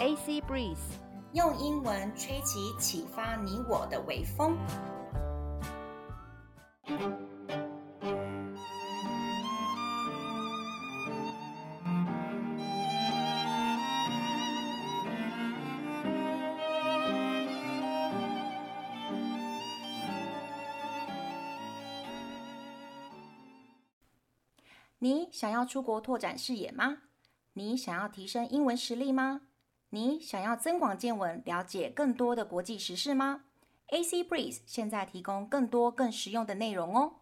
AC Breeze，用英文吹起启发你我的微风。你想要出国拓展视野吗？你想要提升英文实力吗？你想要增广见闻，了解更多的国际时事吗？AC Breeze 现在提供更多更实用的内容哦。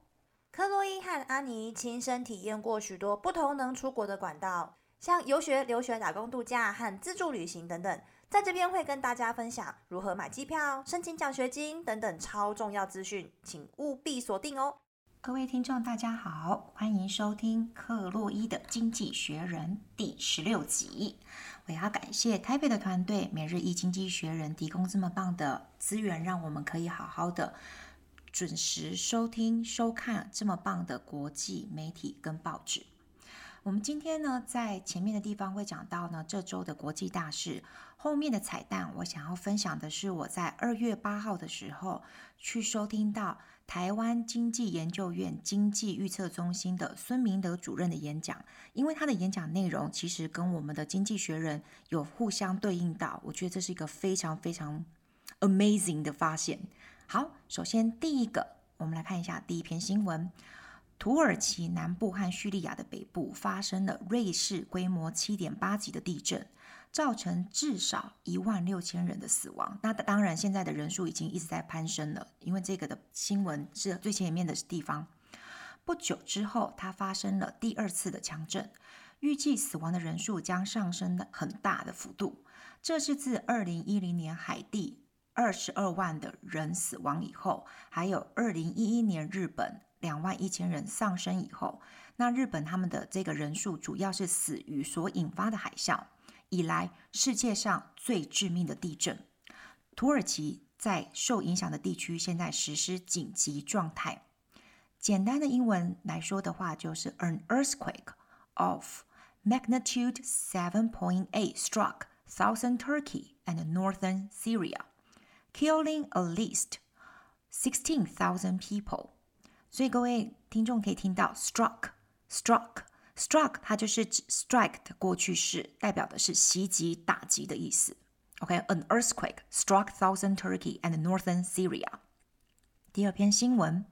克洛伊和安妮亲身体验过许多不同能出国的管道，像游学、留学、打工度假和自助旅行等等。在这边会跟大家分享如何买机票、申请奖学金等等超重要资讯，请务必锁定哦。各位听众，大家好，欢迎收听克洛伊的经济学人第十六集。我要感谢台北的团队，每日一经济学人提供这么棒的资源，让我们可以好好的准时收听、收看这么棒的国际媒体跟报纸。我们今天呢，在前面的地方会讲到呢，这周的国际大事。后面的彩蛋，我想要分享的是我在二月八号的时候去收听到台湾经济研究院经济预测中心的孙明德主任的演讲，因为他的演讲内容其实跟我们的经济学人有互相对应到，我觉得这是一个非常非常 amazing 的发现。好，首先第一个，我们来看一下第一篇新闻。土耳其南部和叙利亚的北部发生了瑞士规模七点八级的地震，造成至少一万六千人的死亡。那当然，现在的人数已经一直在攀升了，因为这个的新闻是最前面的地方。不久之后，它发生了第二次的强震，预计死亡的人数将上升的很大的幅度。这是自二零一零年海地二十二万的人死亡以后，还有二零一一年日本。两万一千人丧生以后，那日本他们的这个人数主要是死于所引发的海啸以来世界上最致命的地震。土耳其在受影响的地区现在实施紧急状态。简单的英文来说的话，就是 An earthquake of magnitude seven point eight struck southern Turkey and northern Syria, killing at least sixteen thousand people. 所以各位听众可以听到 struck，struck，struck，它就是指 strike 的过去式，代表的是袭击、打击的意思。OK，an earthquake struck southern Turkey and northern Syria。第二篇新闻，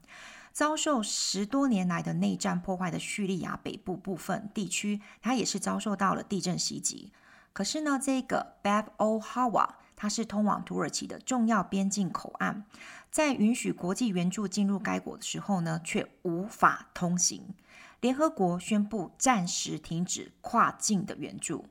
遭受十多年来的内战破坏的叙利亚北部部分地区，它也是遭受到了地震袭击。可是呢，这个 Bab al Hawa 它是通往土耳其的重要边境口岸，在允许国际援助进入该国的时候呢，却无法通行。联合国宣布暂时停止跨境的援助。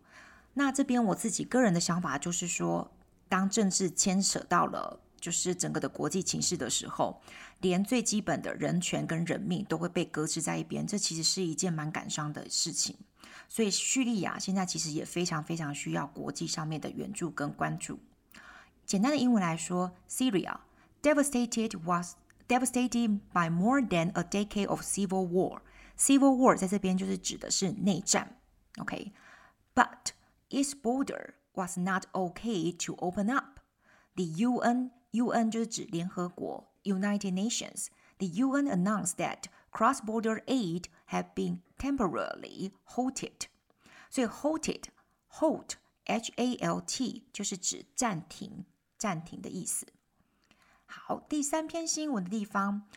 那这边我自己个人的想法就是说，当政治牵扯到了就是整个的国际情势的时候，连最基本的人权跟人命都会被搁置在一边，这其实是一件蛮感伤的事情。所以叙利亚现在其实也非常非常需要国际上面的援助跟关注。简单的英文来说，Syria devastated was devastated by more than a decade of civil war. Civil war 在这边就是指的是内战，OK？But its border was not okay to open up. The UN UN 就是指联合国 United Nations. The UN announced that cross-border aid had been temporarily halted. 所以 halted halt H A L T 就是指暂停。 暂停的意思。好，第三篇新闻的地方，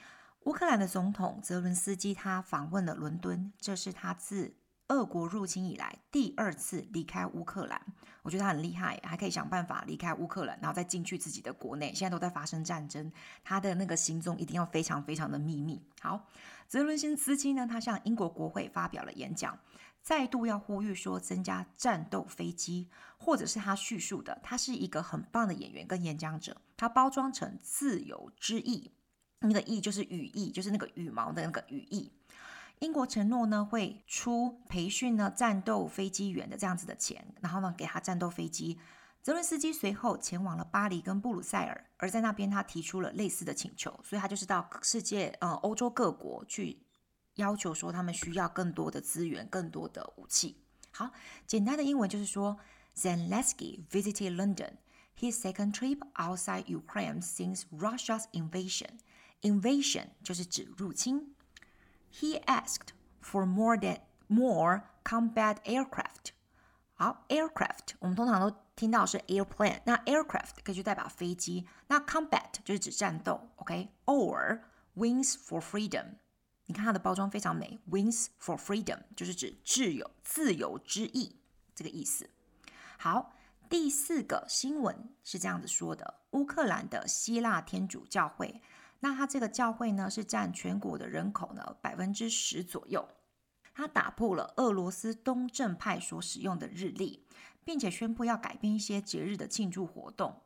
乌克兰的总统泽伦斯基他访问了伦敦，这是他自俄国入侵以来第二次离开乌克兰。我觉得他很厉害，还可以想办法离开乌克兰，然后再进去自己的国内。现在都在发生战争，他的那个行踪一定要非常非常的秘密。好，泽伦斯基呢，他向英国国会发表了演讲。再度要呼吁说增加战斗飞机，或者是他叙述的，他是一个很棒的演员跟演讲者，他包装成自由之翼，那个翼就是羽翼，就是那个羽毛的那个羽翼。英国承诺呢会出培训呢战斗飞机员的这样子的钱，然后呢给他战斗飞机。泽伦斯基随后前往了巴黎跟布鲁塞尔，而在那边他提出了类似的请求，所以他就是到世界呃欧洲各国去。要求说他们需要更多的资源、更多的武器。好，简单的英文就是说 Zelensky visited London, his second trip outside Ukraine since Russia's invasion. Invasion 就是指入侵。He asked for more than more combat aircraft. 好，aircraft 我们通常都听到是 airplane，那 aircraft 可以就代表飞机，那 combat 就是指战斗，OK？Or wings for freedom。 你看它的包装非常美，wings for freedom 就是指自由、自由之翼这个意思。好，第四个新闻是这样子说的：乌克兰的希腊天主教会，那它这个教会呢是占全国的人口呢百分之十左右，它打破了俄罗斯东正派所使用的日历，并且宣布要改变一些节日的庆祝活动，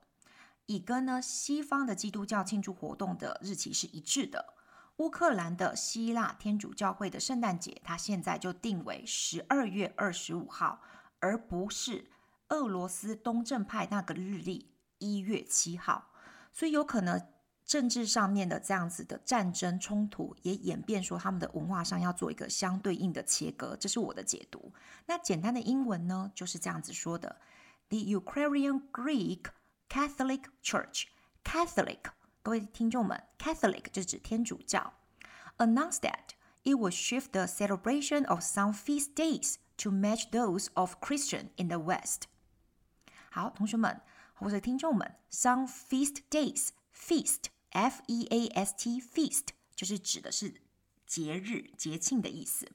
以跟呢西方的基督教庆祝活动的日期是一致的。乌克兰的希腊天主教会的圣诞节，它现在就定为十二月二十五号，而不是俄罗斯东正派那个日历一月七号。所以有可能政治上面的这样子的战争冲突，也演变说他们的文化上要做一个相对应的切割。这是我的解读。那简单的英文呢，就是这样子说的：The Ukrainian Greek Catholic Church Catholic。各位听众们，Catholic 就指天主教，announced that it would shift the celebration of some feast days to match those of Christian in the West。好，同学们或者听众们，some feast days，feast，F-E-A-S-T，feast 就是指的是节日、节庆的意思。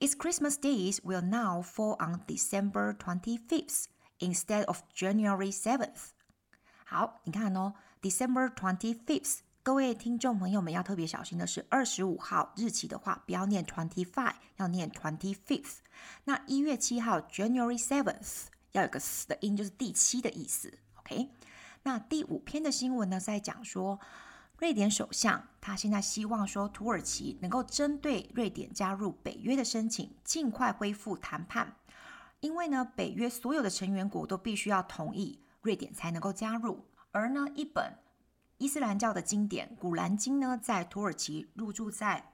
Its Christmas days will now fall on December twenty-fifth instead of January seventh。好，你看哦。 December twenty fifth，各位听众朋友们要特别小心的是，二十五号日期的话，不要念 twenty five，要念 twenty fifth。那一月七号 January seventh，要有个 s 的音，就是第七的意思。OK，那第五篇的新闻呢，在讲说，瑞典首相他现在希望说，土耳其能够针对瑞典加入北约的申请，尽快恢复谈判，因为呢，北约所有的成员国都必须要同意，瑞典才能够加入。而呢，一本伊斯兰教的经典《古兰经》呢，在土耳其入驻在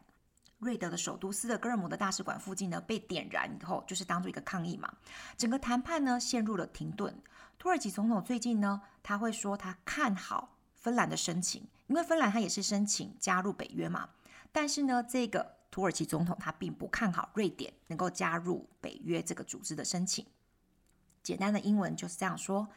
瑞德的首都斯德哥尔摩的大使馆附近呢，被点燃以后，就是当做一个抗议嘛。整个谈判呢，陷入了停顿。土耳其总统最近呢，他会说他看好芬兰的申请，因为芬兰他也是申请加入北约嘛。但是呢，这个土耳其总统他并不看好瑞典能够加入北约这个组织的申请。简单的英文就是这样说。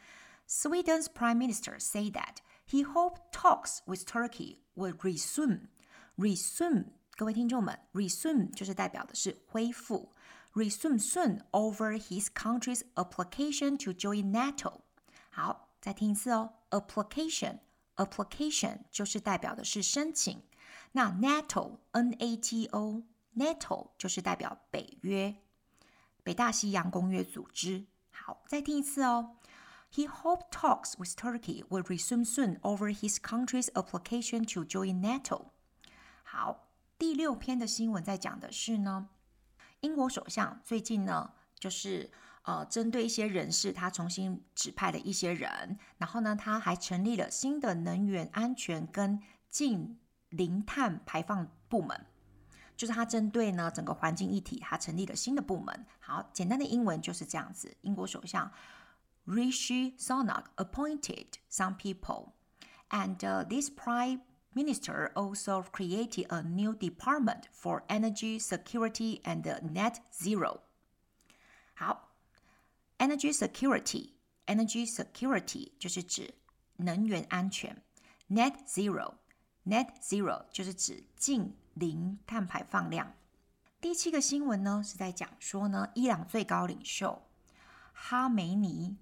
Sweden's Prime Minister said that he hoped talks with Turkey would resume. Resume，各位听众们，resume 就是代表的是恢复。Resume soon over his country's application to join NATO。好，再听一次哦。Application，application 就是代表的是申请。那 NATO，N-A-T-O，NATO 就是代表北约，北大西洋公约组织。好，再听一次哦。 He hoped talks with Turkey would resume soon over his country's application to join NATO。好，第六篇的新闻在讲的是呢，英国首相最近呢，就是呃，针对一些人士，他重新指派了一些人，然后呢，他还成立了新的能源安全跟净零碳排放部门，就是他针对呢整个环境议题，他成立了新的部门。好，简单的英文就是这样子，英国首相。Rishi Sunak appointed some people, and uh, this prime minister also created a new department for energy security and net zero. 好，energy security，energy security 就是指能源安全，net zero，net zero 就是指净零碳排放量。第七个新闻呢是在讲说呢，伊朗最高领袖哈梅尼。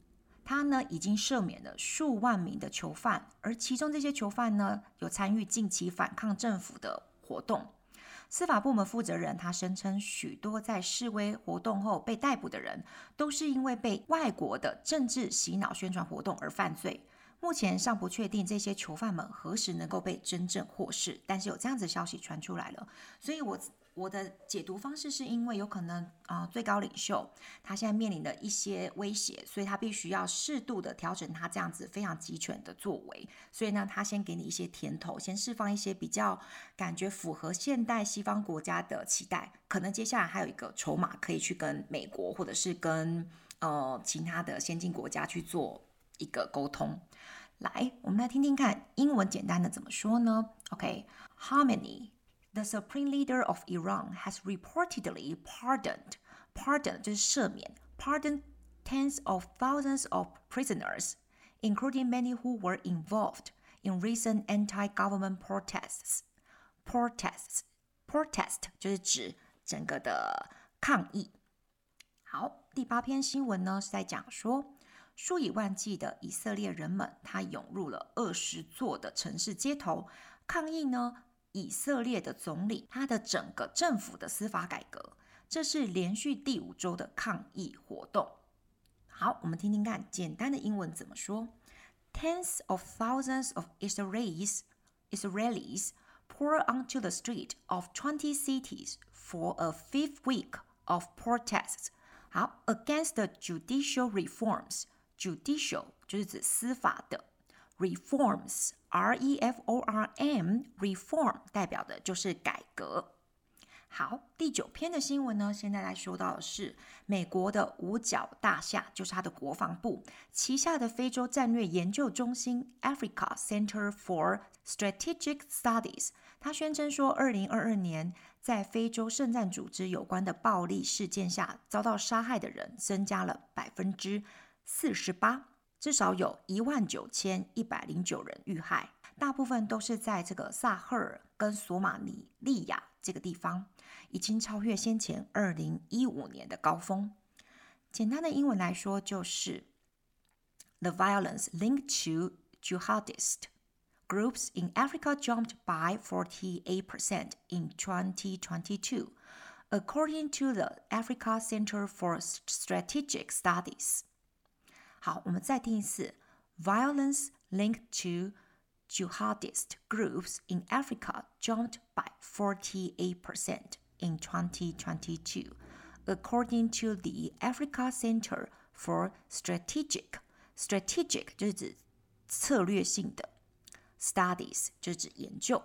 他呢已经赦免了数万名的囚犯，而其中这些囚犯呢有参与近期反抗政府的活动。司法部门负责人他声称，许多在示威活动后被逮捕的人都是因为被外国的政治洗脑宣传活动而犯罪。目前尚不确定这些囚犯们何时能够被真正获释，但是有这样子消息传出来了。所以我我的解读方式是因为有可能啊、最高领袖他现在面临的一些威胁，所以他必须要适度的调整他这样子非常集权的作为。所以呢，他先给你一些甜头，先释放一些比较感觉符合现代西方国家的期待。可能接下来还有一个筹码可以去跟美国或者是跟呃其他的先进国家去做一个沟通。来，我们来听听看英文简单的怎么说呢？OK，harmony The supreme leader of Iran has reportedly pardoned, pardoned 就是赦免，pardoned tens of thousands of prisoners, including many who were involved in recent anti-government protests. Protests, protest 就是指整个的抗议。好，第八篇新闻呢是在讲说，数以万计的以色列人们，他涌入了二十座的城市街头抗议呢。 以色列的总理，他的整个政府的司法改革，这是连续第五周的抗议活动。好，我们听听看，简单的英文怎么说？Tens of thousands of Israelis Israelis pour onto the street of twenty cities for a fifth week of protests。好，against the judicial reforms。Judicial 就是指司法的。Reforms, R-E-F-O-R-M, reform 代表的就是改革。好，第九篇的新闻呢，现在来说到的是美国的五角大厦，就是它的国防部旗下的非洲战略研究中心 （Africa Center for Strategic Studies）。他宣称说，二零二二年在非洲圣战组织有关的暴力事件下遭到杀害的人增加了百分之四十八。至少有一万九千一百零九人遇害，大部分都是在这个萨赫尔跟索马尼利亚这个地方，已经超越先前二零一五年的高峰。简单的英文来说，就是 The violence linked to jihadist groups in Africa jumped by forty eight percent in twenty twenty two, according to the Africa Center for Strategic Studies. 好，我们再听一次。Violence linked to jihadist groups in Africa jumped by 48% in 2022, according to the Africa Center for Strategic Strategic 就是指策略性的 Studies 就是指研究。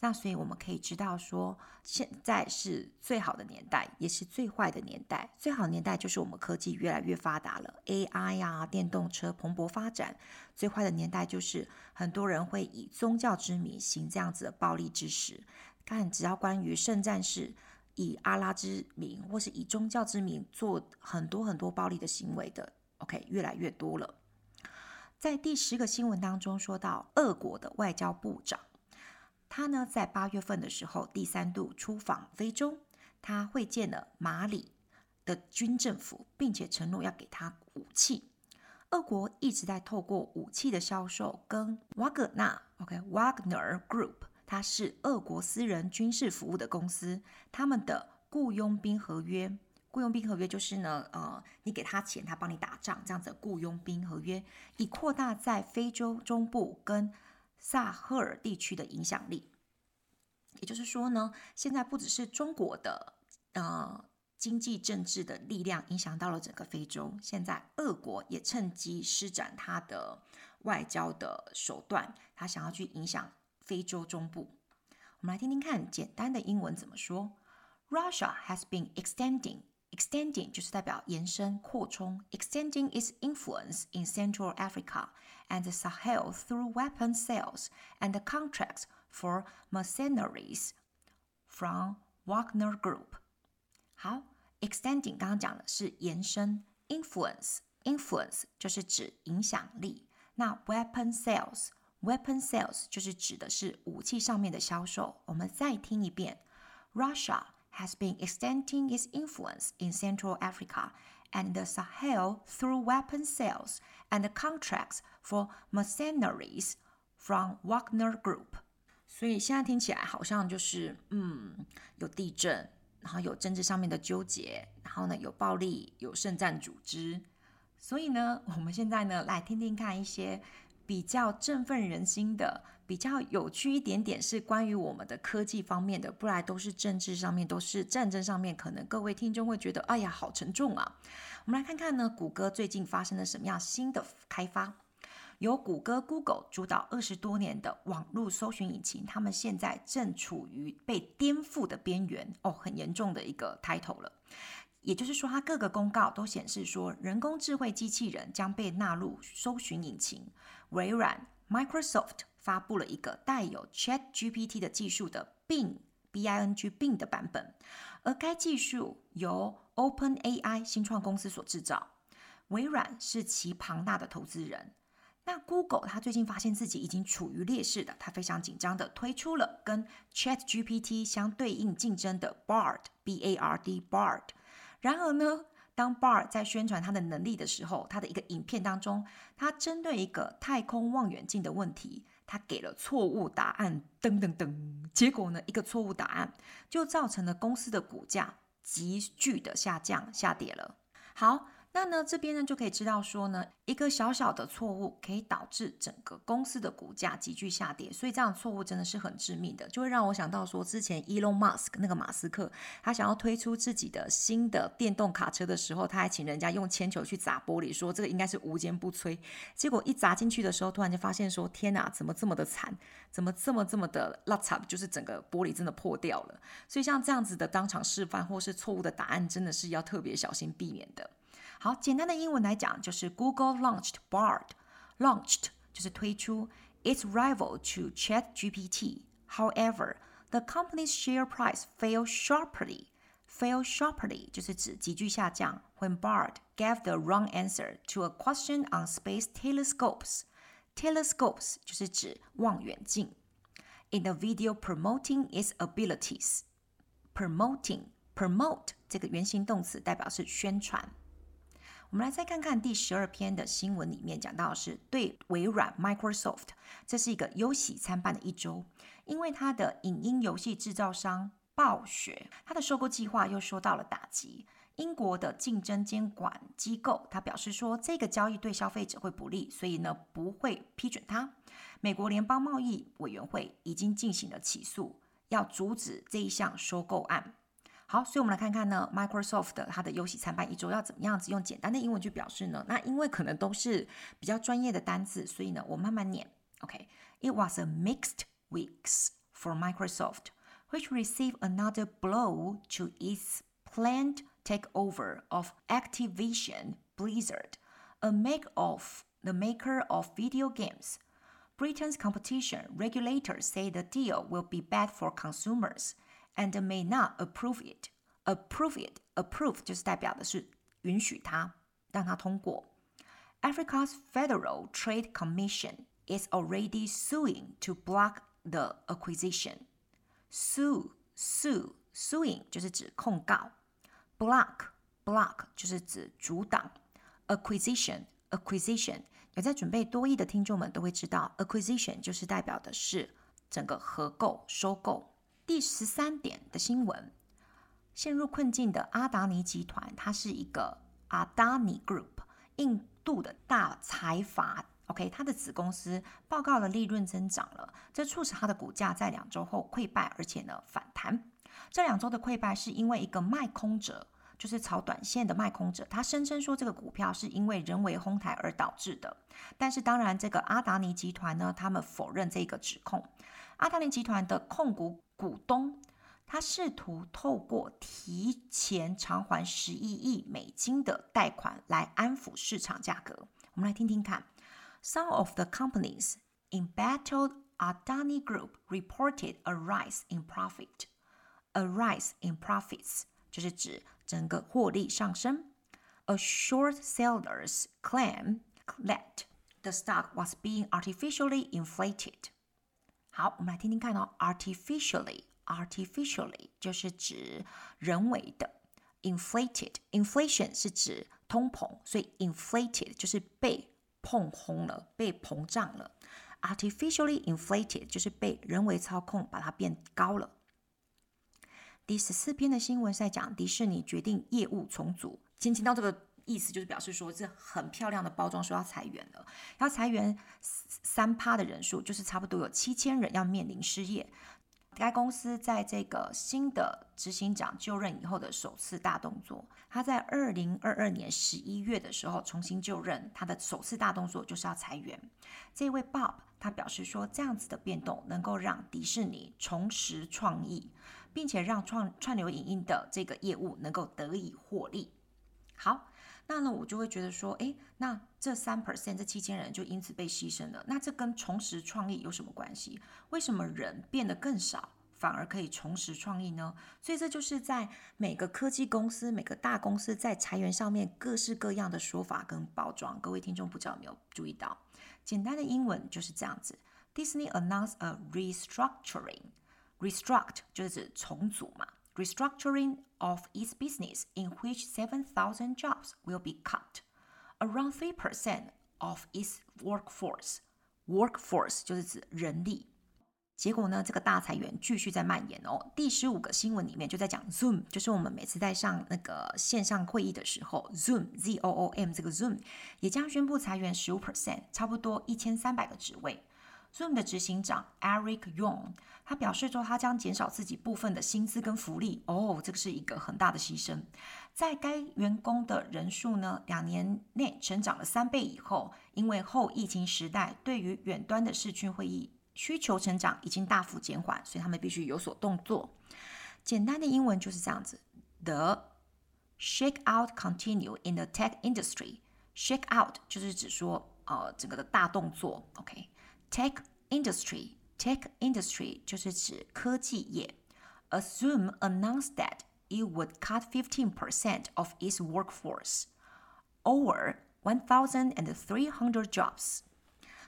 那所以我们可以知道说，现在是最好的年代，也是最坏的年代。最好年代就是我们科技越来越发达了，AI 啊，电动车蓬勃发展。最坏的年代就是很多人会以宗教之名行这样子的暴力之实。看，只要关于圣战士以阿拉之名或是以宗教之名做很多很多暴力的行为的，OK，越来越多了。在第十个新闻当中说到，俄国的外交部长。他呢，在八月份的时候第三度出访非洲，他会见了马里的军政府，并且承诺要给他武器。俄国一直在透过武器的销售跟瓦格纳 （OK）Wagner Group，它是俄国私人军事服务的公司，他们的雇佣兵合约。雇佣兵合约就是呢，呃，你给他钱，他帮你打仗，这样子雇佣兵合约，以扩大在非洲中部跟。萨赫尔地区的影响力，也就是说呢，现在不只是中国的呃经济政治的力量影响到了整个非洲，现在俄国也趁机施展他的外交的手段，他想要去影响非洲中部。我们来听听看，简单的英文怎么说？Russia has been extending. Extending 就是代表延伸、扩充。Extending its influence in Central Africa and the Sahel through weapon sales and contracts for mercenaries from Wagner Group。好，extending 刚刚讲的是延伸，influence，influence 就是指影响力。那 weapon sales，weapon sales 就是指的是武器上面的销售。我们再听一遍，Russia。 has been extending its influence in Central Africa and the Sahel through weapon sales and contracts for mercenaries from Wagner Group。所以现在听起来好像就是，嗯，有地震，然后有政治上面的纠结，然后呢有暴力，有圣战组织。所以呢，我们现在呢来听听看一些 比较振奋人心的、比较有趣一点点是关于我们的科技方面的，不然都是政治上面，都是战争上面，可能各位听众会觉得，哎呀，好沉重啊。我们来看看呢，谷歌最近发生了什么样新的开发？由谷歌 Google 主导二十多年的网络搜寻引擎，他们现在正处于被颠覆的边缘哦，很严重的一个 title 了。也就是说，它各个公告都显示说，人工智慧机器人将被纳入搜寻引擎。微软 Microsoft 发布了一个带有 ChatGPT 的技术的 Bing Bing Bing 的版本，而该技术由 OpenAI 新创公司所制造。微软是其庞大的投资人。那 Google 它最近发现自己已经处于劣势的，它非常紧张地推出了跟 ChatGPT 相对应竞争的 Bard B A R D Bard。然而呢，当 Bar 在宣传他的能力的时候，他的一个影片当中，他针对一个太空望远镜的问题，他给了错误答案，噔噔噔，结果呢，一个错误答案就造成了公司的股价急剧的下降下跌了。好。那呢，这边呢就可以知道说呢，一个小小的错误可以导致整个公司的股价急剧下跌，所以这样错误真的是很致命的，就会让我想到说，之前 Elon Musk 那个马斯克，他想要推出自己的新的电动卡车的时候，他还请人家用铅球去砸玻璃，说这个应该是无坚不摧，结果一砸进去的时候，突然就发现说，天哪，怎么这么的惨，怎么这么这么的拉惨，就是整个玻璃真的破掉了。所以像这样子的当场示范或是错误的答案，真的是要特别小心避免的。好，简单的英文来讲，就是 Google launched Bard。launched 就是推出，its rival to ChatGPT。However, the company's share price fell sharply. Fell sharply 就是指急剧下降。When Bard gave the wrong answer to a question on space telescopes. Telescopes 就是指望远镜。In the video promoting its abilities. Promoting, promote 这个原形动词代表是宣传。 我们来再看看第十二篇的新闻，里面讲到的是对微软 Microsoft，这是一个忧喜参半的一周，因为它的影音游戏制造商暴雪，它的收购计划又受到了打击。英国的竞争监管机构，他表示说这个交易对消费者会不利，所以呢不会批准它。美国联邦贸易委员会已经进行了起诉，要阻止这一项收购案。好，所以我们来看看呢，Microsoft 的它的忧喜参半一周要怎么样子用简单的英文去表示呢？那因为可能都是比较专业的单字，所以呢，我慢慢念。OK，It was a mixed weeks for Microsoft, which received another blow to its planned takeover of Activision Blizzard, a make of the maker of video games. Britain's competition regulators say the deal will be bad for consumers. And may not approve it. Approve it. Approve 就是代表的是允许它，让它通过。Africa's Federal Trade Commission is already suing to block the acquisition. Sue, sue, suing 就是指控告。Block, block 就是指阻挡。Acquisition, acquisition 有在准备多益的听众们都会知道，acquisition 就是代表的是整个合购、收购。 第十三点的新闻，陷入困境的阿达尼集团，它是一个阿达尼 Group，印度的大财阀。OK，它的子公司报告了利润增长了，这促使它的股价在两周后溃败，而且呢反弹。这两周的溃败是因为一个卖空者，就是炒短线的卖空者，他声称说这个股票是因为人为哄抬而导致的。但是当然，这个阿达尼集团呢，他们否认这个指控。阿达尼集团的控股股东，他试图透过提前偿还十一亿美金的贷款来安抚市场价格。我们来听听看，Some of the companies embattled Adani Group reported a rise in profit. A rise in profits 就是指整个获利上升。A short sellers claim that the stock was being artificially inflated. 好，我们来听听看哦。Artificially，artificially 就是指人为的。Inflated，inflation 是指通膨，所以 inflated 就是被碰红了，被膨胀了。Artificially inflated 就是被人为操控，把它变高了。第十四篇的新闻是在讲迪士尼决定业务重组。先听到这个意思就是表示说这很漂亮的包装，说要裁员了，要裁员三趴的人数，就是差不多有七千人要面临失业。该公司在这个新的执行长就任以后的首次大动作，他在二零二二年十一月的时候重新就任，他的首次大动作就是要裁员。这位 Bob 他表示说，这样子的变动能够让迪士尼重拾创意，并且让创串流影音的这个业务能够得以获利。好。那呢，我就会觉得说，诶，那这三 percent 这七千人就因此被牺牲了。那这跟重拾创意有什么关系？为什么人变得更少，反而可以重拾创意呢？所以这就是在每个科技公司、每个大公司在裁员上面各式各样的说法跟包装。各位听众不知道有没有注意到？简单的英文就是这样子：Disney announced a restructuring。restruct 就是指重组嘛。restructuring of its business in which 7,000 jobs will be cut, around 3% of its workforce. Workforce 就是指人力。结果呢，这个大裁员继续在蔓延哦。第十五个新闻里面就在讲 Zoom，就是我们每次在上那个线上会议的时候，Zoom Z O O M 这个 Zoom 也将宣布裁员十五 percent，差不多一千三百个职位。 Zoom 的执行长 Eric Yuan，他表示说，他将减少自己部分的薪资跟福利。哦，这个是一个很大的牺牲。在该员工的人数呢，两年内成长了三倍以后，因为后疫情时代对于远端的视讯会议需求成长已经大幅减缓，所以他们必须有所动作。简单的英文就是这样子：The shakeout continue in the tech industry。Shakeout 就是指说，呃，整个的大动作。OK。Tech industry, tech industry 就是指科技业。As Zoom announced that it would cut 15% of its workforce, over 1,300 jobs。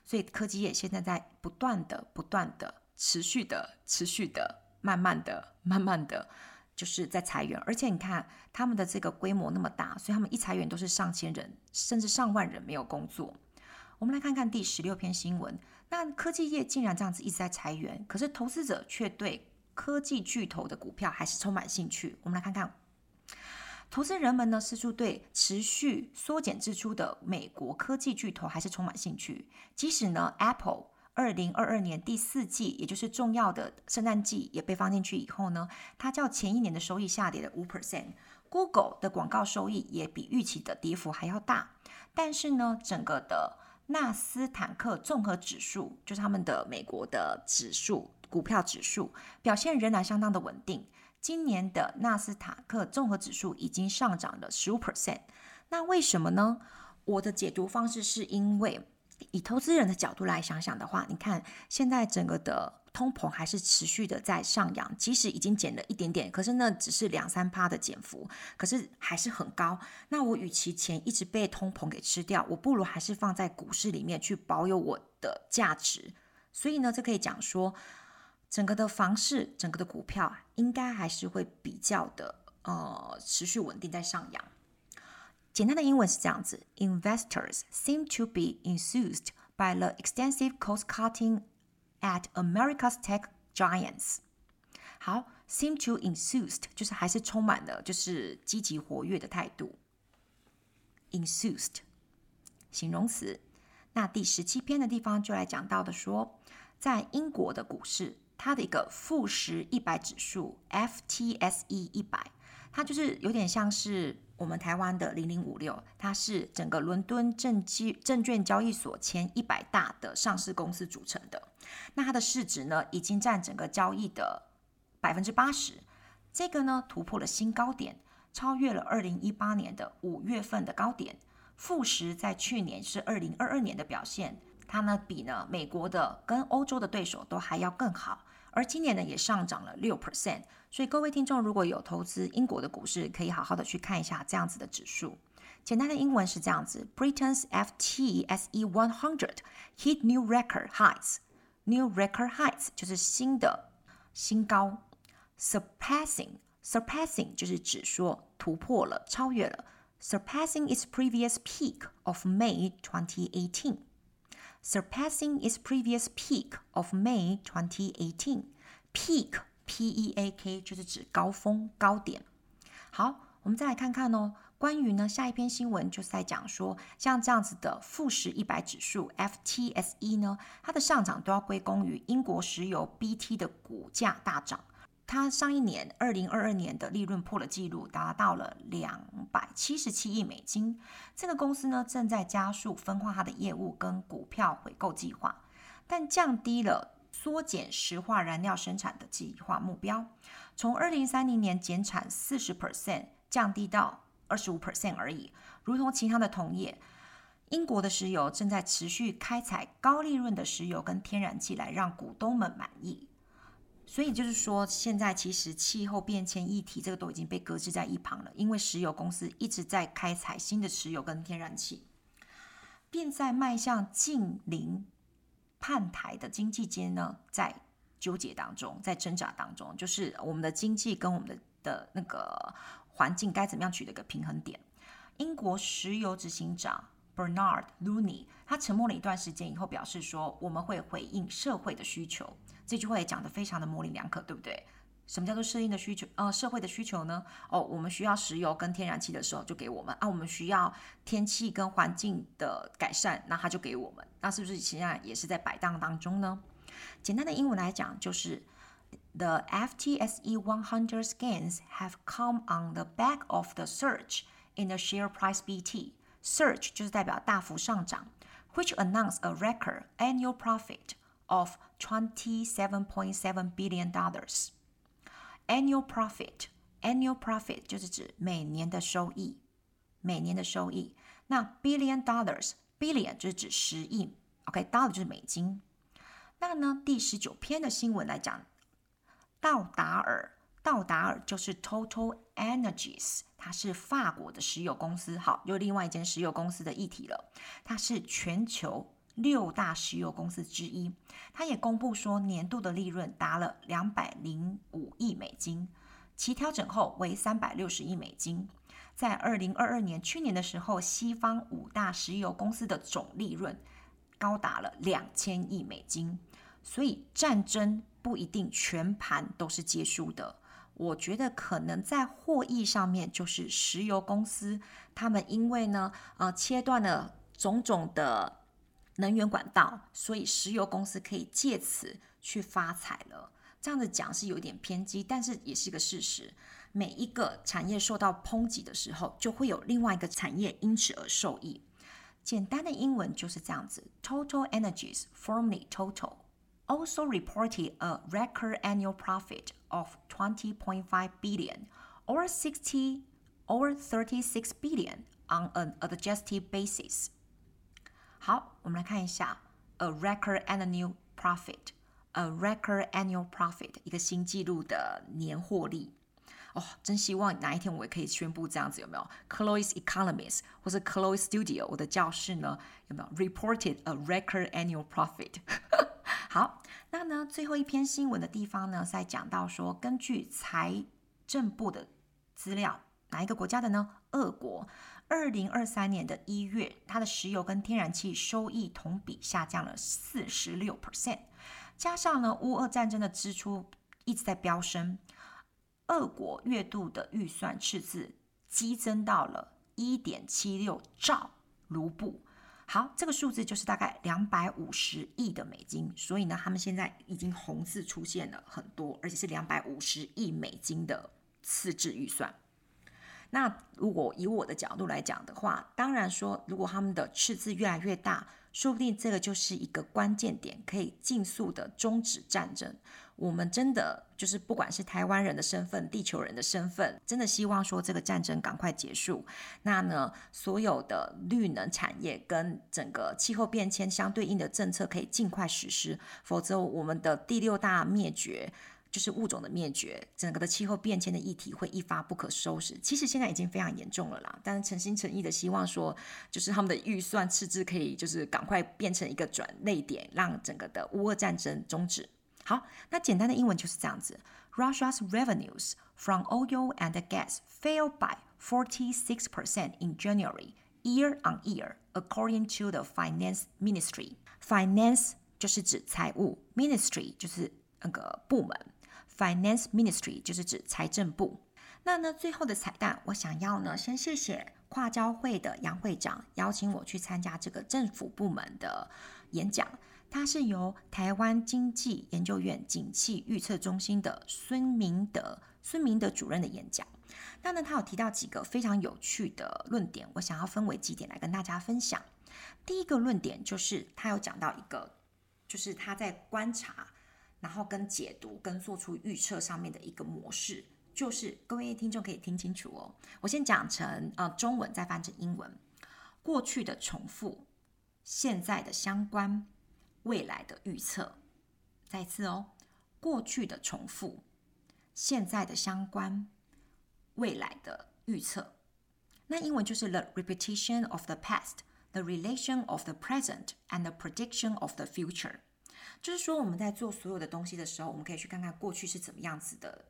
所以科技业现在在不断的、不断的、持续的、持续的、慢慢的、慢慢的，就是在裁员。而且你看他们的这个规模那么大，所以他们一裁员都是上千人，甚至上万人没有工作。我们来看看第十六篇新闻。那科技业竟然这样子一直在裁员，可是投资者却对科技巨头的股票还是充满兴趣。我们来看看，投资人们呢，似乎对持续缩减支出的美国科技巨头还是充满兴趣。即使呢，Apple 二零二二年第四季，也就是重要的圣诞季也被放进去以后呢，它较前一年的收益下跌了五 percent。Google 的广告收益也比预期的跌幅还要大，但是呢，整个的纳斯坦克综合指数就是他们的美国的指数，股票指数表现仍然相当的稳定。今年的纳斯坦克综合指数已经上涨了十五 percent。那为什么呢？我的解读方式是因为，以投资人的角度来想想的话，你看现在整个的。通膨还是持续的在上扬，即使已经减了一点点，可是那只是两三趴的减幅，可是还是很高。那我与其钱一直被通膨给吃掉，我不如还是放在股市里面去保有我的价值。所以呢，这可以讲说，整个的房市，整个的股票应该还是会比较的呃持续稳定在上扬。简单的英文是这样子：Investors seem to be enthused by the extensive cost cutting. At America's tech giants，好，seem to enthused 就是还是充满了就是积极活跃的态度。enthused 形容词。那第十七篇的地方就来讲到的说，在英国的股市，它的一个富时一百指数 FTSE 一百，它就是有点像是。我们台湾的零零五六，它是整个伦敦证券证券交易所前一百大的上市公司组成的。那它的市值呢，已经占整个交易的百分之八十。这个呢，突破了新高点，超越了二零一八年的五月份的高点。富时在去年是二零二二年的表现，它呢比呢美国的跟欧洲的对手都还要更好。而今年呢，也上涨了六 percent，所以各位听众如果有投资英国的股市，可以好好的去看一下这样子的指数。简单的英文是这样子：Britain's FTSE 100 hit new record highs。New record heights 就是新的新高，surpassing surpassing 就是指说突破了、超越了，surpassing its previous peak of May 2018。Surpassing its previous peak of May 2018。Peak P E A K 就是指高峰高点。好，我我们再来看看哦，关于呢下一篇新闻就是在讲说，像这样子的富时一百指数 FTSE 呢，它的上涨都要归功于英国石油 BT 的股价大涨。它上一年二零二二年的利润破了纪录，达到了两百七十七亿美金。这个公司呢正在加速分化它的业务跟股票回购计划，但降低了。缩减石化燃料生产的计划目标，从二零三零年减产四十 percent 降低到二十五 percent 而已。如同其他的同业，英国的石油正在持续开采高利润的石油跟天然气来让股东们满意。所以就是说，现在其实气候变迁议题这个都已经被搁置在一旁了，因为石油公司一直在开采新的石油跟天然气，便在迈向净零。碳台的经济间呢，在纠结当中，在挣扎当中，就是我们的经济跟我们的的那个环境该怎么样取得一个平衡点。英国石油执行长 Bernard Looney 他沉默了一段时间以后，表示说：“我们会回应社会的需求。”这句话也讲得非常的模棱两可，对不对？什么叫做适应的需求？呃，社会的需求呢？哦，我们需要石油跟天然气的时候就给我们啊，我们需要天气跟环境的改善，那他就给我们。那是不是现在也是在摆荡当中呢？简单的英文来讲，就是 The FTSE 100 gains have come on the back of the surge in the share price BT. Surge 就是代表大幅上涨，which announced a record annual profit of twenty-seven point seven billion dollars. Annual profit, annual profit 就是指每年的收益，每年的收益。那 billion dollars, billion 就是指十亿，OK，dollar 就是美金。那呢，第十九篇的新闻来讲，道达尔，道达尔就是 Total Energies，它是法国的石油公司。好，又另外一间石油公司的议题了，它是全球。六大石油公司之一，它也公布说年度的利润达了两百零五亿美金，其调整后为三百六十亿美金。在二零二二年去年的时候，西方五大石油公司的总利润高达了两千亿美金。所以战争不一定全盘都是皆输的，我觉得可能在获益上面，就是石油公司他们因为呢，呃，切断了种种的。能源管道，所以石油公司可以借此去发财了。这样子讲是有点偏激，但是也是一个事实。每一个产业受到抨击的时候，就会有另外一个产业因此而受益。简单的英文就是这样子：Total Energies, formerly Total, also reported a record annual profit of twenty point five billion, or sixty or thirty six billion on an adjusted basis. 好，我们来看一下 a record annual profit，a record annual profit，一个新纪录的年获利。哦，真希望哪一天我也可以宣布这样子，有没有？Chloe's Economist 或者 Chloe's Studio，我的教室呢，有没有 reported a record annual profit？好，那呢，最后一篇新闻的地方呢，是在讲到说，根据财政部的资料，哪一个国家的呢？俄国。二零二三年的一月，它的石油跟天然气收益同比下降了四十六 percent，加上呢，乌俄战争的支出一直在飙升，俄国月度的预算赤字激增到了一点七六兆卢布。好，这个数字就是大概两百五十亿的美金，所以呢，他们现在已经红字出现了很多，而且是两百五十亿美金的赤字预算。那如果以我的角度来讲的话，当然说，如果他们的赤字越来越大，说不定这个就是一个关键点，可以尽速的终止战争。我们真的就是不管是台湾人的身份、地球人的身份，真的希望说这个战争赶快结束。那呢，所有的绿能产业跟整个气候变迁相对应的政策可以尽快实施，否则我们的第六大灭绝。就是物种的灭绝，整个的气候变迁的议题会一发不可收拾。其实现在已经非常严重了啦，但是诚心诚意的希望说，就是他们的预算赤字可以就是赶快变成一个转捩点，让整个的乌俄战争终止。好，那简单的英文就是这样子：Russia's revenues from oil and gas fell by forty six percent in January year on year, according to the finance ministry. Finance 就是指财务，ministry 就是那个部门。Finance Ministry 就是指财政部。那呢，最后的彩蛋，我想要呢，先谢谢跨交会的杨会长邀请我去参加这个政府部门的演讲。他是由台湾经济研究院景气预测中心的孙明德孙明德主任的演讲。那呢，他有提到几个非常有趣的论点，我想要分为几点来跟大家分享。第一个论点就是他有讲到一个，就是他在观察，然后跟解读跟做出预测上面的一个模式，就是各位听众可以听清楚哦。我先讲成呃中文，再翻成英文，过去的重复，现在的相关。未来的预测，再次哦，过去的重复，现在的相关，未来的预测。那英文就是 the repetition of the past, the relation of the present, and the prediction of the future。就是说，我们在做所有的东西的时候，我们可以去看看过去是怎么样子的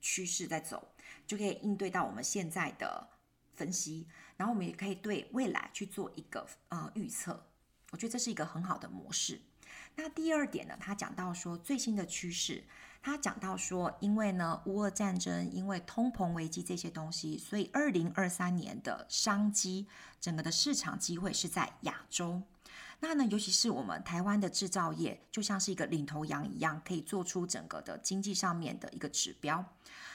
趋势在走，就可以应对到我们现在的分析，然后我们也可以对未来去做一个呃预测。我觉得这是一个很好的模式。那第二点呢，他讲到说最新的趋势，他讲到说，因为呢乌俄战争，因为通膨危机这些东西，所以二零二三年的商机，整个的市场机会是在亚洲。那呢，尤其是我们台湾的制造业，就像是一个领头羊一样，可以做出整个的经济上面的一个指标。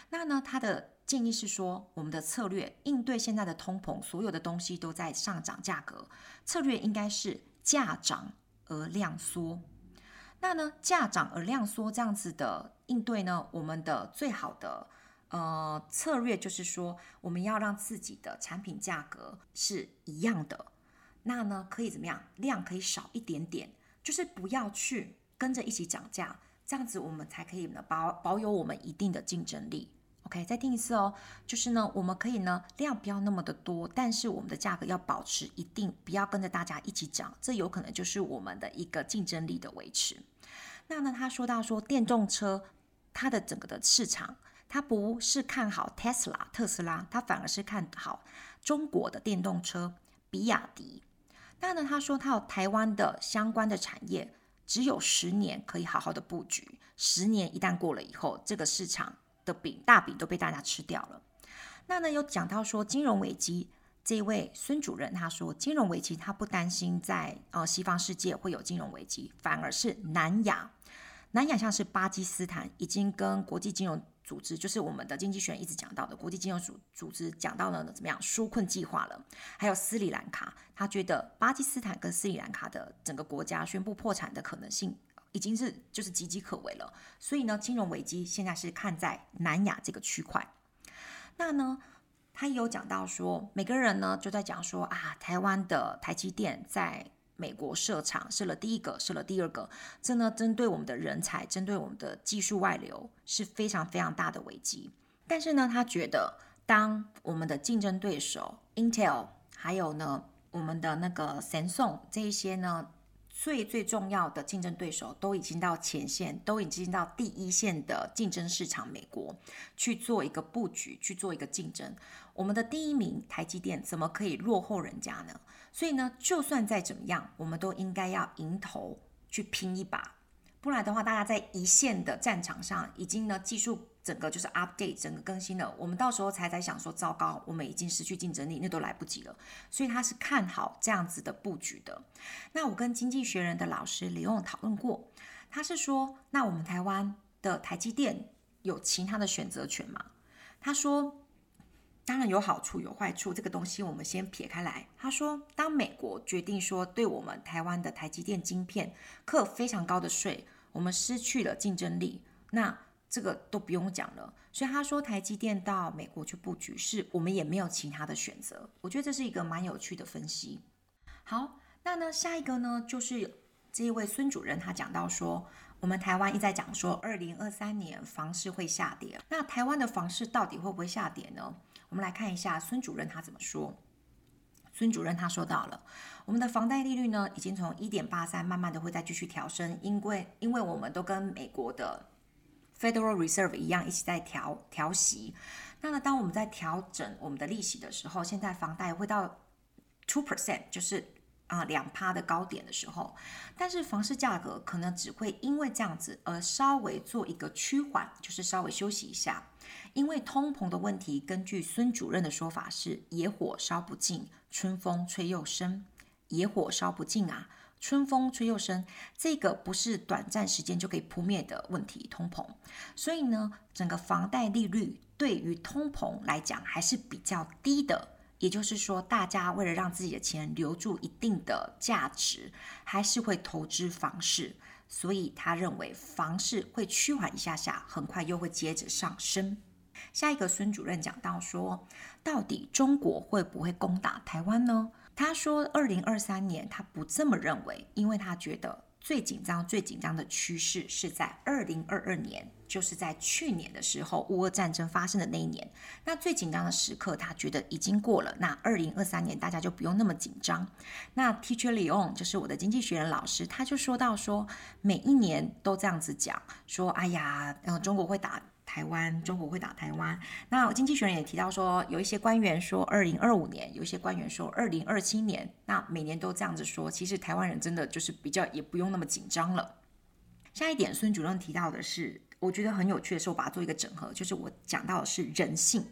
那呢，他的建议是说，我们的策略应对现在的通膨，所有的东西都在上涨，价格策略应该是价涨。而量缩，那呢，价涨而量缩这样子的应对呢，我们的最好的呃策略就是说，我们要让自己的产品价格是一样的，那呢可以怎么样？量可以少一点点，就是不要去跟着一起涨价，这样子我们才可以呢保保有我们一定的竞争力。OK，再听一次哦，就是呢，我们可以呢量不要那么的多，但是我们的价格要保持一定，不要跟着大家一起涨，这有可能就是我们的一个竞争力的维持。那呢，他说到说电动车，它的整个的市场，它不是看好 Tesla 特斯拉，它反而是看好中国的电动车比亚迪。那呢，他说他有台湾的相关的产业，只有十年可以好好的布局，十年一旦过了以后，这个市场。的饼大饼都被大家吃掉了。那呢，有讲到说金融危机，这位孙主任他说，金融危机他不担心在呃西方世界会有金融危机，反而是南亚，南亚像是巴基斯坦已经跟国际金融组织，就是我们的经济学人一直讲到的国际金融组组织讲到了怎么样纾困计划了，还有斯里兰卡，他觉得巴基斯坦跟斯里兰卡的整个国家宣布破产的可能性。已经是就是岌岌可危了，所以呢，金融危机现在是看在南亚这个区块。那呢，他也有讲到说，每个人呢就在讲说啊，台湾的台积电在美国设厂设了第一个，设了第二个，这呢针对我们的人才，针对我们的技术外流是非常非常大的危机。但是呢，他觉得当我们的竞争对手 Intel 还有呢我们的那个 Samsung 这一些呢。最最重要的竞争对手都已经到前线，都已经到第一线的竞争市场美国去做一个布局，去做一个竞争。我们的第一名台积电怎么可以落后人家呢？所以呢，就算再怎么样，我们都应该要迎头去拼一把，不然的话，大家在一线的战场上已经呢技术。整个就是 update，整个更新了，我们到时候才在想说，糟糕，我们已经失去竞争力，那都来不及了。所以他是看好这样子的布局的。那我跟经济学人的老师李勇讨论过，他是说，那我们台湾的台积电有其他的选择权吗？他说，当然有好处有坏处，这个东西我们先撇开来。他说，当美国决定说对我们台湾的台积电晶片课非常高的税，我们失去了竞争力，那。这个都不用讲了，所以他说台积电到美国去布局，是我们也没有其他的选择。我觉得这是一个蛮有趣的分析。好，那呢下一个呢就是这一位孙主任他讲到说，我们台湾一直在讲说，二零二三年房市会下跌。那台湾的房市到底会不会下跌呢？我们来看一下孙主任他怎么说。孙主任他说到了，我们的房贷利率呢已经从一点八三慢慢的会再继续调升，因为因为我们都跟美国的。Federal Reserve 一样一起在调调息，那么当我们在调整我们的利息的时候，现在房贷会到 two percent，就是啊两趴的高点的时候，但是房市价格可能只会因为这样子而稍微做一个趋缓，就是稍微休息一下。因为通膨的问题，根据孙主任的说法是“野火烧不尽，春风吹又生”，野火烧不尽啊。春风吹又生，这个不是短暂时间就可以扑灭的问题，通膨。所以呢，整个房贷利率对于通膨来讲还是比较低的。也就是说，大家为了让自己的钱留住一定的价值，还是会投资房市。所以他认为房市会趋缓一下下，很快又会接着上升。下一个孙主任讲到说，到底中国会不会攻打台湾呢？他说，二零二三年他不这么认为，因为他觉得最紧张、最紧张的趋势是在二零二二年，就是在去年的时候，乌俄战争发生的那一年。那最紧张的时刻，他觉得已经过了。那二零二三年大家就不用那么紧张。那 Teacher Leon 就是我的经济学人老师，他就说到说，每一年都这样子讲，说哎呀，嗯，中国会打。台湾，中国会打台湾。那经济学人也提到说，有一些官员说二零二五年，有一些官员说二零二七年。那每年都这样子说，其实台湾人真的就是比较也不用那么紧张了。下一点，孙主任提到的是，我觉得很有趣的是，我把它做一个整合，就是我讲到的是人性。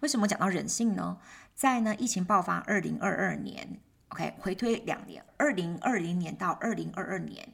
为什么讲到人性呢？在呢疫情爆发二零二二年，OK，回推两年，二零二零年到二零二二年。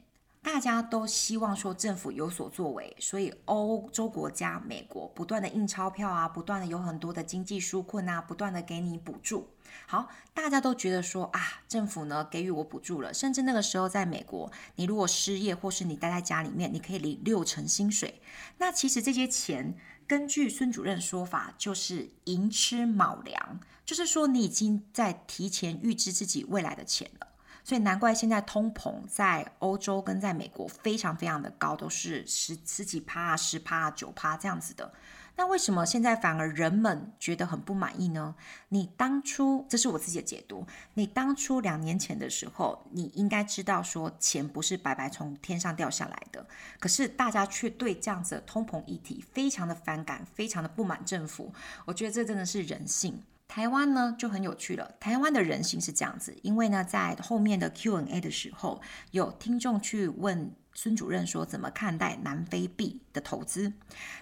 大家都希望说政府有所作为，所以欧洲国家、美国不断的印钞票啊，不断的有很多的经济纾困啊，不断的给你补助。好，大家都觉得说啊，政府呢给予我补助了，甚至那个时候在美国，你如果失业或是你待在家里面，你可以领六成薪水。那其实这些钱，根据孙主任说法，就是寅吃卯粮，就是说你已经在提前预支自己未来的钱了。所以难怪现在通膨在欧洲跟在美国非常非常的高，都是十十几趴、十趴、九趴这样子的。那为什么现在反而人们觉得很不满意呢？你当初，这是我自己的解读，你当初两年前的时候，你应该知道说钱不是白白从天上掉下来的，可是大家却对这样子的通膨议题非常的反感，非常的不满政府。我觉得这真的是人性。台湾呢就很有趣了。台湾的人性是这样子，因为呢，在后面的 Q&A 的时候，有听众去问孙主任说怎么看待南非币的投资。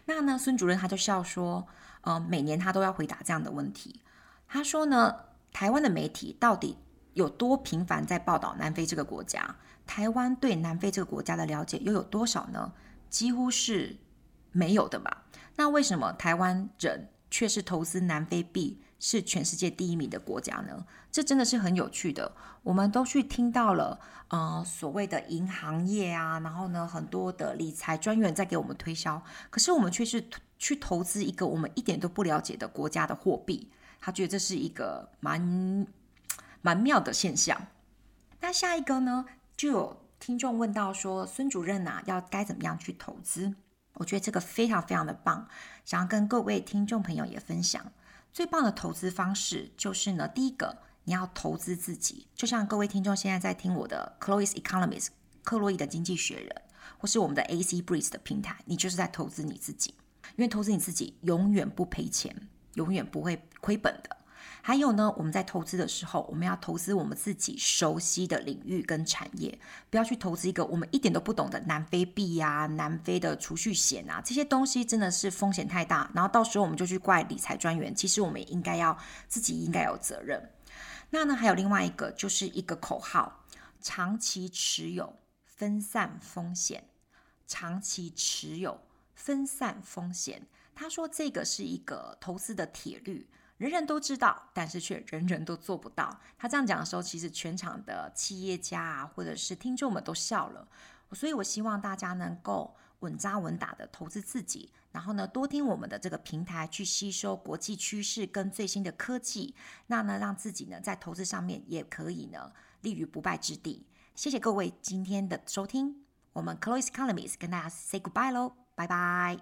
那呢，孙主任他就笑说，呃，每年他都要回答这样的问题。他说呢，台湾的媒体到底有多频繁在报道南非这个国家？台湾对南非这个国家的了解又有多少呢？几乎是没有的吧？那为什么台湾人却是投资南非币？是全世界第一名的国家呢？这真的是很有趣的。我们都去听到了，呃，所谓的银行业啊，然后呢，很多的理财专员在给我们推销，可是我们却是去投资一个我们一点都不了解的国家的货币。他觉得这是一个蛮蛮妙的现象。那下一个呢，就有听众问到说，孙主任啊，要该怎么样去投资？我觉得这个非常非常的棒，想要跟各位听众朋友也分享。最棒的投资方式就是呢，第一个你要投资自己，就像各位听众现在在听我的 Chloe's Economist 克洛伊的经济学人，或是我们的 AC Breeze 的平台，你就是在投资你自己，因为投资你自己永远不赔钱，永远不会亏本的。还有呢，我们在投资的时候，我们要投资我们自己熟悉的领域跟产业，不要去投资一个我们一点都不懂的南非币呀、南非的储蓄险啊，这些东西真的是风险太大。然后到时候我们就去怪理财专员，其实我们也应该要自己应该有责任。那呢，还有另外一个就是一个口号：长期持有，分散风险；长期持有，分散风险。他说这个是一个投资的铁律。人人都知道，但是却人人都做不到。他这样讲的时候，其实全场的企业家啊，或者是听众们都笑了。所以我希望大家能够稳扎稳打的投资自己，然后呢，多听我们的这个平台，去吸收国际趋势跟最新的科技，那呢，让自己呢在投资上面也可以呢立于不败之地。谢谢各位今天的收听，我们 Close Economies 跟大家 say goodbye 喽，拜拜。